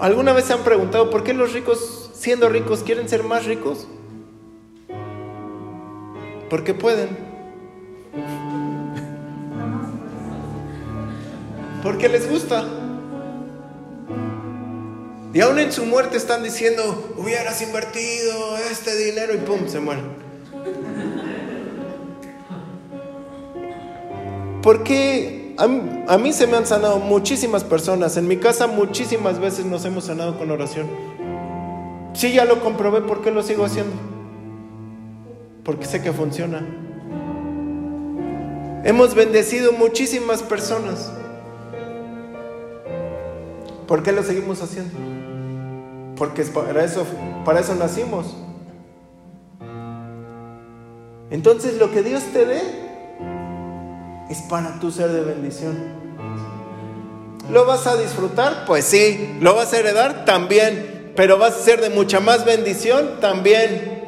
alguna vez se han preguntado, por qué los ricos, siendo ricos, quieren ser más ricos? Porque pueden. Porque les gusta. Y aún en su muerte están diciendo, hubieras invertido este dinero y pum, se mueren. Porque a, mí se me han sanado muchísimas personas. En mi casa muchísimas veces nos hemos sanado con oración. Sí, ya lo comprobé, ¿por qué lo sigo haciendo? Porque sé que funciona. Hemos bendecido muchísimas personas. ¿Por qué lo seguimos haciendo? Porque para eso, para eso nacimos. Entonces lo que Dios te dé es para tu ser de bendición. ¿Lo vas a disfrutar? Pues sí. ¿Lo vas a heredar? También. Pero vas a ser de mucha más bendición? También.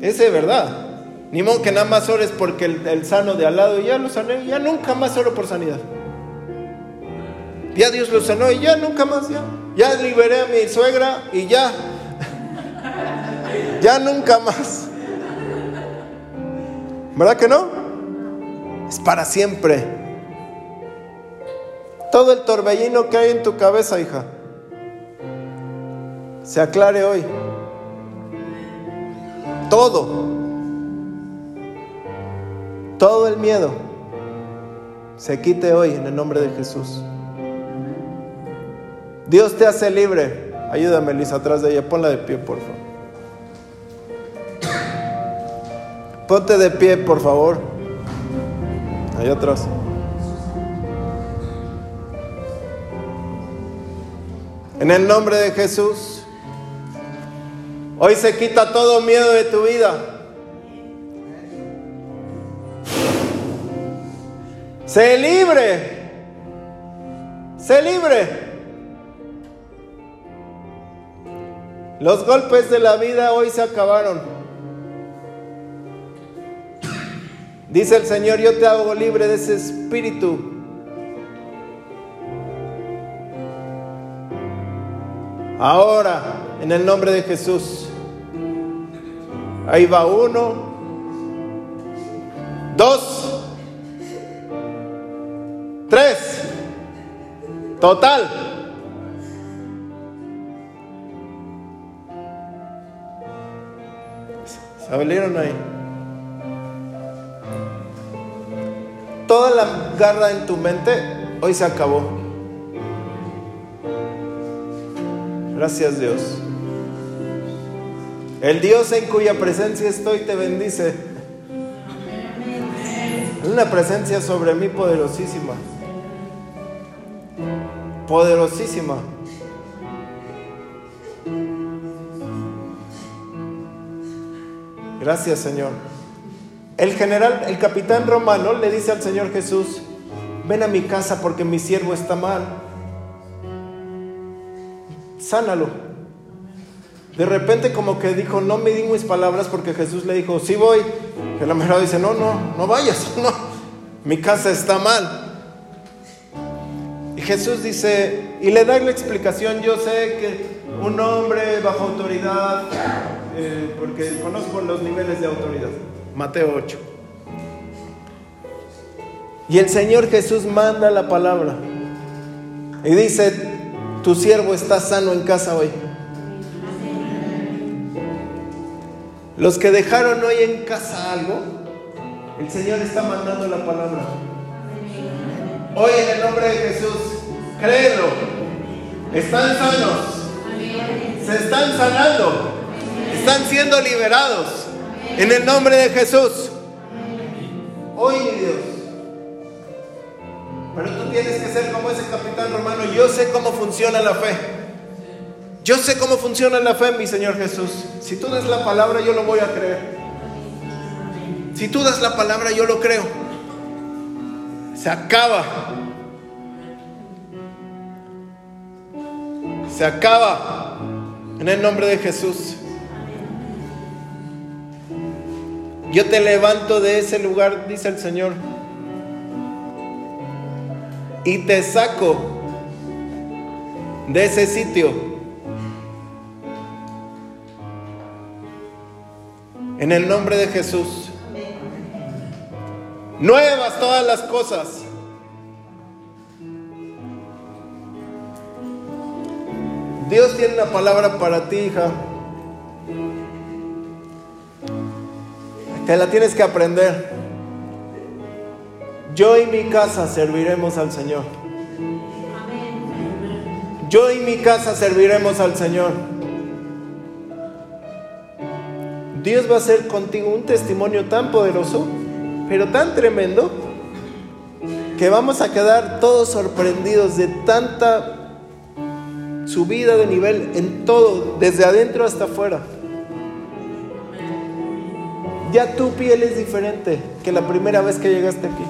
Ese es verdad. Ni modo que nada más ores porque el, sano de al lado ya lo sané, ya nunca más oro por sanidad. Ya Dios lo sanó y ya nunca más, ya. Ya liberé a mi suegra y ya. ya nunca más. ¿Verdad que no? Es para siempre. Todo el torbellino que hay en tu cabeza, hija, se aclare hoy. Todo. Todo el miedo se quite hoy en el nombre de Jesús. Dios te hace libre. Ayúdame, Elisa, atrás de ella. Ponla de pie, por favor. Ponte de pie, por favor. Allá atrás. En el nombre de Jesús. Hoy se quita todo miedo de tu vida. Sé libre. Sé libre. Los golpes de la vida hoy se acabaron. Dice el Señor, yo te hago libre de ese espíritu. Ahora, en el nombre de Jesús. Ahí va uno, dos, tres. Total. Se abrieron ahí. toda la garra en tu mente hoy se acabó. Gracias Dios. El Dios en cuya presencia estoy te bendice. Una presencia sobre mí poderosísima. Poderosísima. Gracias Señor. El general, el capitán romano le dice al Señor Jesús, ven a mi casa porque mi siervo está mal. Sánalo. De repente como que dijo, no me di mis palabras porque Jesús le dijo, sí voy. El amarrado dice, no, no, no vayas, no, mi casa está mal. Y Jesús dice, y le da la explicación, yo sé que un hombre bajo autoridad, eh, porque conozco los niveles de autoridad. Mateo 8. Y el Señor Jesús manda la palabra y dice, tu siervo está sano en casa hoy. Los que dejaron hoy en casa algo, el Señor está mandando la palabra. Hoy en el nombre de Jesús, créelo, están sanos, se están sanando, están siendo liberados. En el nombre de Jesús. Hoy, mi Dios. Pero tú tienes que ser como ese capitán romano. Yo sé cómo funciona la fe. Yo sé cómo funciona la fe, mi Señor Jesús. Si tú das la palabra, yo lo voy a creer. Si tú das la palabra, yo lo creo. Se acaba. Se acaba. En el nombre de Jesús. Yo te levanto de ese lugar, dice el Señor. Y te saco de ese sitio. En el nombre de Jesús. Nuevas todas las cosas. Dios tiene una palabra para ti, hija. Te la tienes que aprender. Yo y mi casa serviremos al Señor. Yo y mi casa serviremos al Señor. Dios va a hacer contigo un testimonio tan poderoso, pero tan tremendo, que vamos a quedar todos sorprendidos de tanta subida de nivel en todo, desde adentro hasta afuera. Ya tu piel es diferente que la primera vez que llegaste aquí.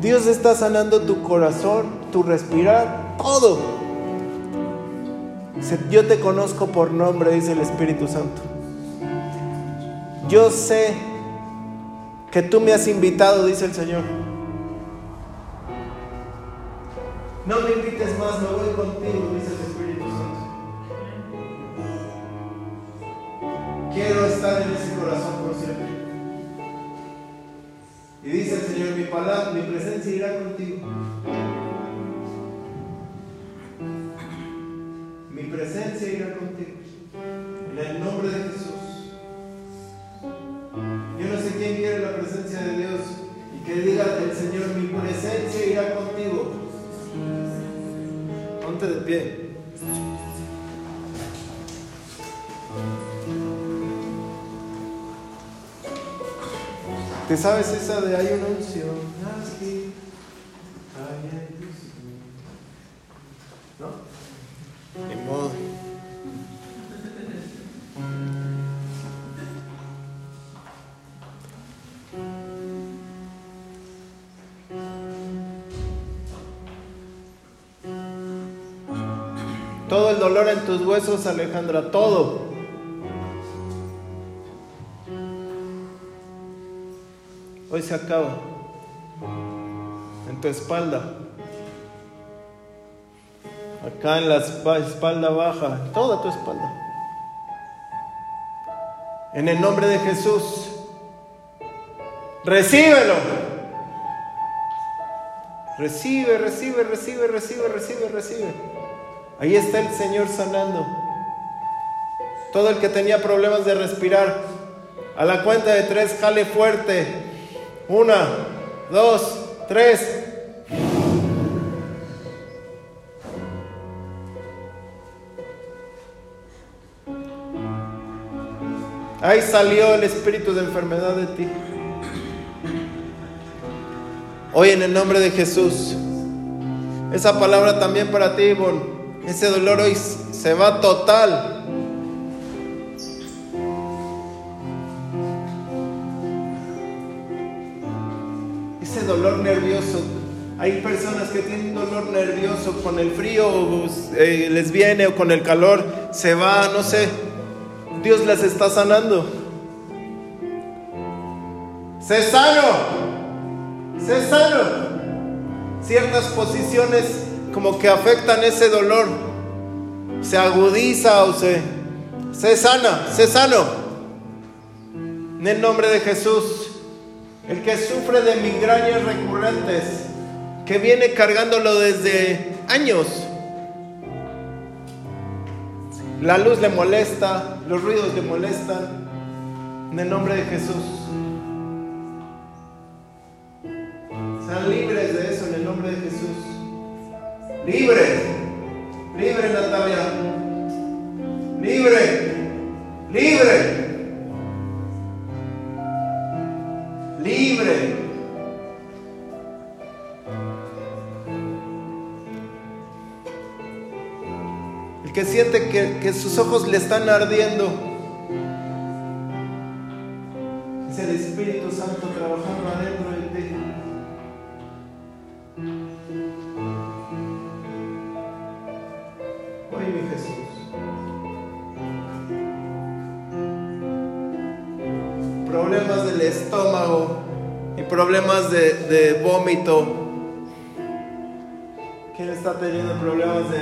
Dios está sanando tu corazón, tu respirar, todo. Yo te conozco por nombre, dice el Espíritu Santo. Yo sé que tú me has invitado, dice el Señor. No me invites más, me voy contigo, dice el Espíritu Santo. Quiero estar en ese corazón por siempre. Y dice el Señor, mi palabra, mi presencia irá contigo. Mi presencia irá contigo. En el nombre de Jesús. Que diga el Señor, mi presencia irá contigo. Ponte de pie. ¿Te sabes esa de hay una unción? Aquí, ¿No? Ni modo. Todo el dolor en tus huesos, Alejandra, todo. Hoy se acaba. En tu espalda. Acá en la espalda baja, toda tu espalda. En el nombre de Jesús. Recíbelo. Recibe, recibe, recibe, recibe, recibe, recibe. Ahí está el Señor sanando. Todo el que tenía problemas de respirar, a la cuenta de tres, jale fuerte. Una, dos, tres. Ahí salió el espíritu de enfermedad de ti. Hoy en el nombre de Jesús. Esa palabra también para ti, Ivonne. Ese dolor hoy se va total. Ese dolor nervioso. Hay personas que tienen dolor nervioso con el frío, eh, les viene o con el calor, se va, no sé. Dios les está sanando. Sé sano. Sé sano. Ciertas posiciones como que afectan ese dolor. Se agudiza o se, se sana, se sano. En el nombre de Jesús, el que sufre de migrañas recurrentes, que viene cargándolo desde años. La luz le molesta, los ruidos le molestan. En el nombre de Jesús. Sean libres de eso Libre, libre Natalia. Libre, libre. Libre. El que siente que, que sus ojos le están ardiendo. Es el Espíritu Santo trabajando adentro Problemas del estómago y problemas de, vómito. ¿Quién está teniendo problemas de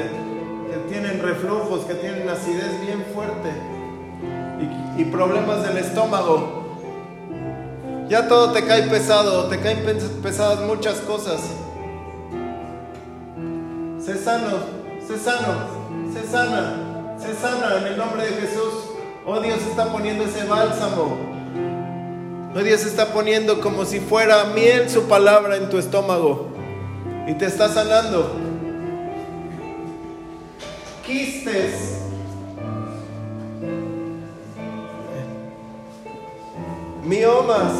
que tienen reflujos, que tienen acidez bien fuerte y, problemas del estómago? Ya todo te cae pesado, te caen pes- pesadas muchas cosas. Sé sano, sé sano, sé sana, sé sana en el nombre de Jesús. Oh Dios está poniendo ese bálsamo. Oh Dios está poniendo como si fuera miel su palabra en tu estómago y te está sanando. Quistes. Miomas.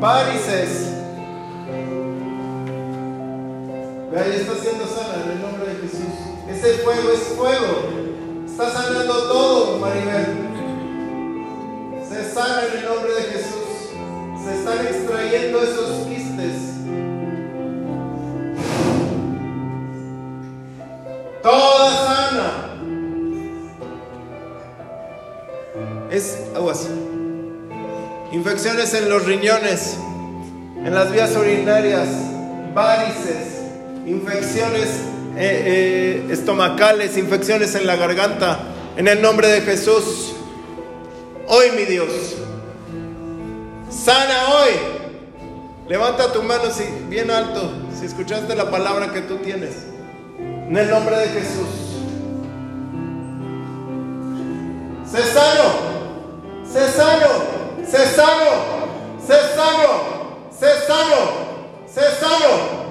Varices. Ya está siendo sana en el nombre de Jesús. Ese fuego es fuego. Está sanando todo, Maribel. Se sana en el nombre de Jesús. Se están extrayendo esos quistes. Toda sana. Es aguas. Infecciones en los riñones, en las vías urinarias, varices, infecciones eh, eh, estomacales, infecciones en la garganta. En el nombre de Jesús. Hoy, mi Dios. Sana hoy. Levanta tu mano si, bien alto si escuchaste la palabra que tú tienes. En el nombre de Jesús. Sé sano. Sé sano. Sé sano. Sé sano. Sé sano. Sé sano.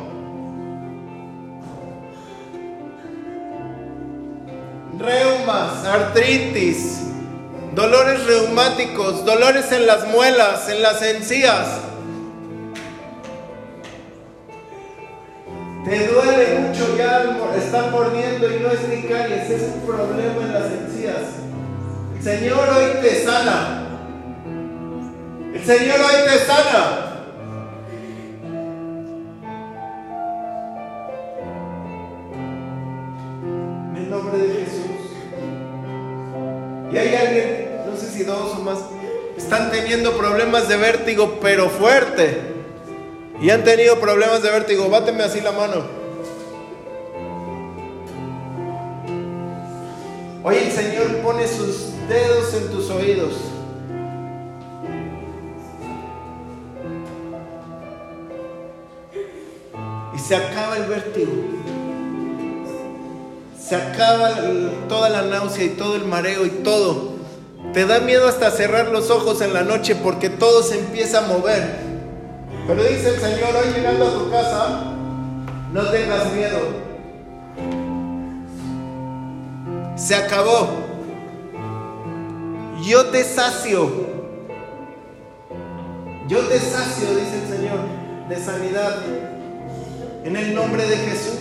Reumas, artritis, dolores reumáticos, dolores en las muelas, en las encías. Te duele mucho ya, está mordiendo y no es ni caries, es un problema en las encías. El Señor hoy te sana. El Señor hoy te sana. En el nombre de Jesús. Y hay alguien, dos o más, están teniendo problemas de vértigo, pero fuerte. Y han tenido problemas de vértigo. Báteme así la mano. Hoy el Señor pone sus dedos en tus oídos. Y se acaba el vértigo. Se acaba toda la náusea y todo el mareo y todo. Te da miedo hasta cerrar los ojos en la noche porque todo se empieza a mover. Pero dice el Señor, hoy llegando a tu casa, no tengas miedo. Se acabó. Yo te sacio. Yo te sacio, dice el Señor, de sanidad. En el nombre de Jesús.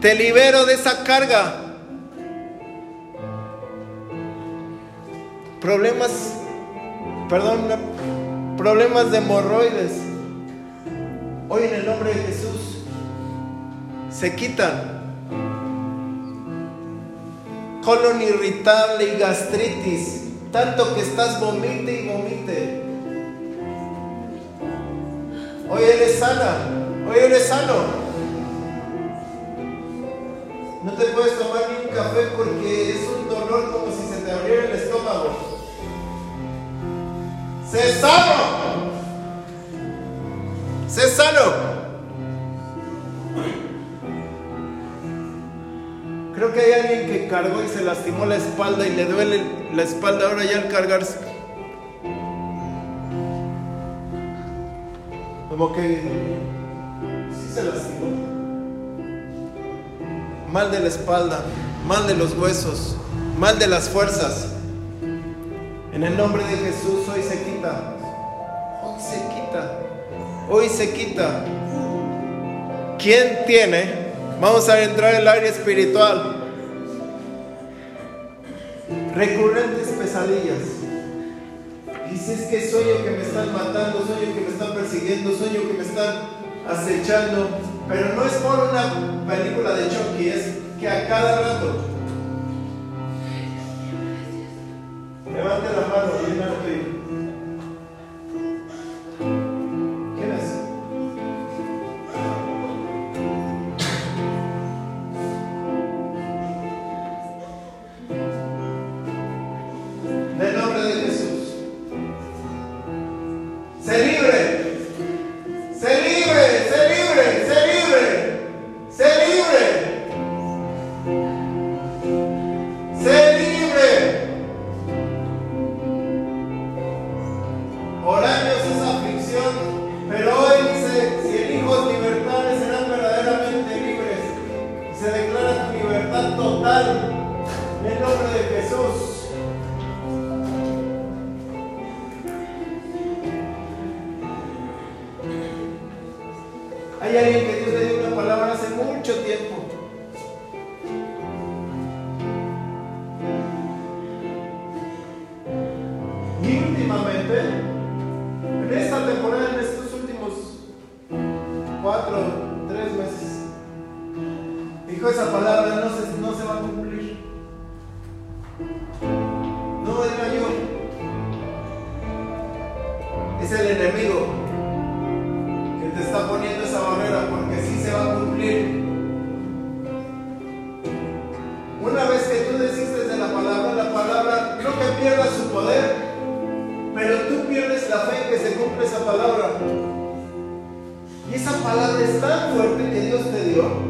Te libero de esa carga. Problemas, perdón, problemas de hemorroides. Hoy en el nombre de Jesús se quitan. Colon irritable y gastritis, tanto que estás vomite y vomite. Hoy eres sana, hoy eres sano. No te puedes tomar ni un café porque es un dolor como si se te abriera el estómago. ¡Sé sano! Creo que hay alguien que cargó y se lastimó la espalda y le duele la espalda ahora ya al cargarse. Como que sí se lastimó. Mal de la espalda, mal de los huesos, mal de las fuerzas. En el nombre de Jesús hoy se quita. Hoy se quita. Hoy se quita. ¿Quién tiene Vamos a entrar en el área espiritual. Recurrentes pesadillas. Dices que sueño que me están matando, sueño que me están persiguiendo, sueño que me están acechando. Pero no es por una película de Chucky, es que a cada rato. cuatro, tres meses. Dijo esa palabra, no se, no se va a cumplir. tan fuerte que Dios te dio.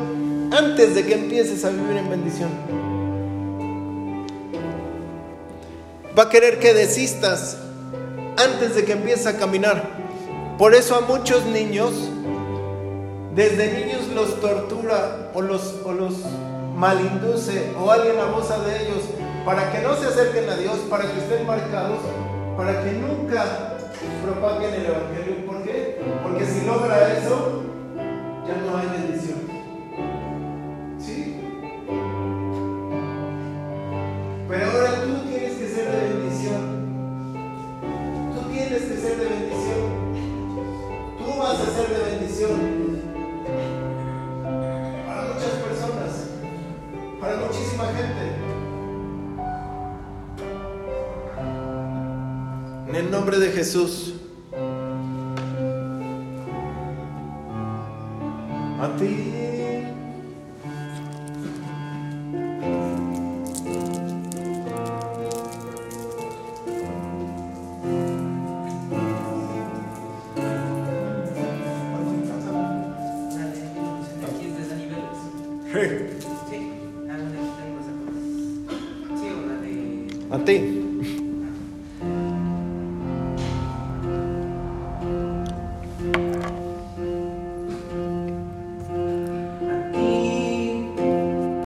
antes de que empieces a vivir en bendición. Va a querer que desistas antes de que empieces a caminar. Por eso a muchos niños, desde niños los tortura o los, o los malinduce o alguien abusa de ellos para que no se acerquen a Dios, para que estén marcados, para que nunca propaguen el Evangelio. ¿Por qué? Porque si logra eso, nombre de Jesús.